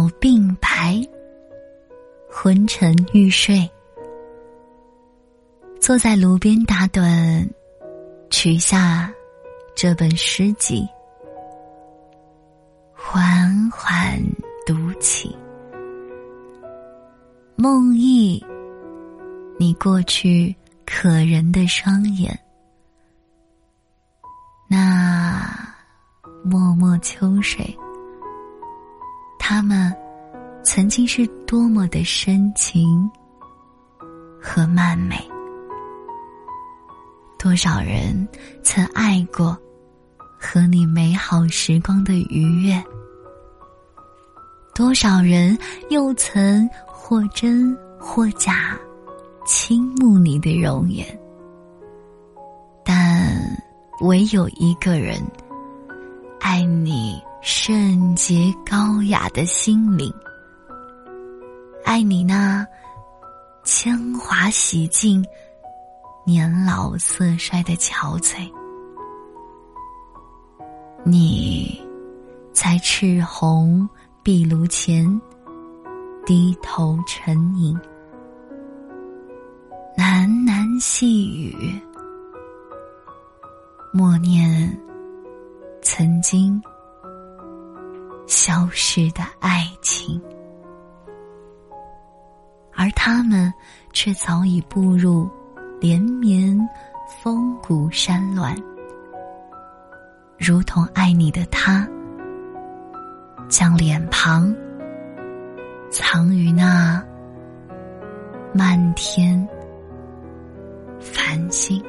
脚鬓白，昏沉欲睡。坐在炉边打盹，取下这本诗集，缓缓读起。梦忆你过去可人的双眼，那脉脉秋水，他们曾经是多么的深情和曼美。多少人曾爱过和你美好时光的愉悦？多少人又曾或真或假倾慕你的容颜？但唯有一个人爱你圣洁高雅的心灵，爱你那铅华洗净。年老色衰的憔悴，你在赤红壁炉前低头沉吟，喃喃细语，默念曾经消失的爱情，而他们却早已步入。连绵风骨山峦，如同爱你的他，将脸庞藏于那漫天繁星。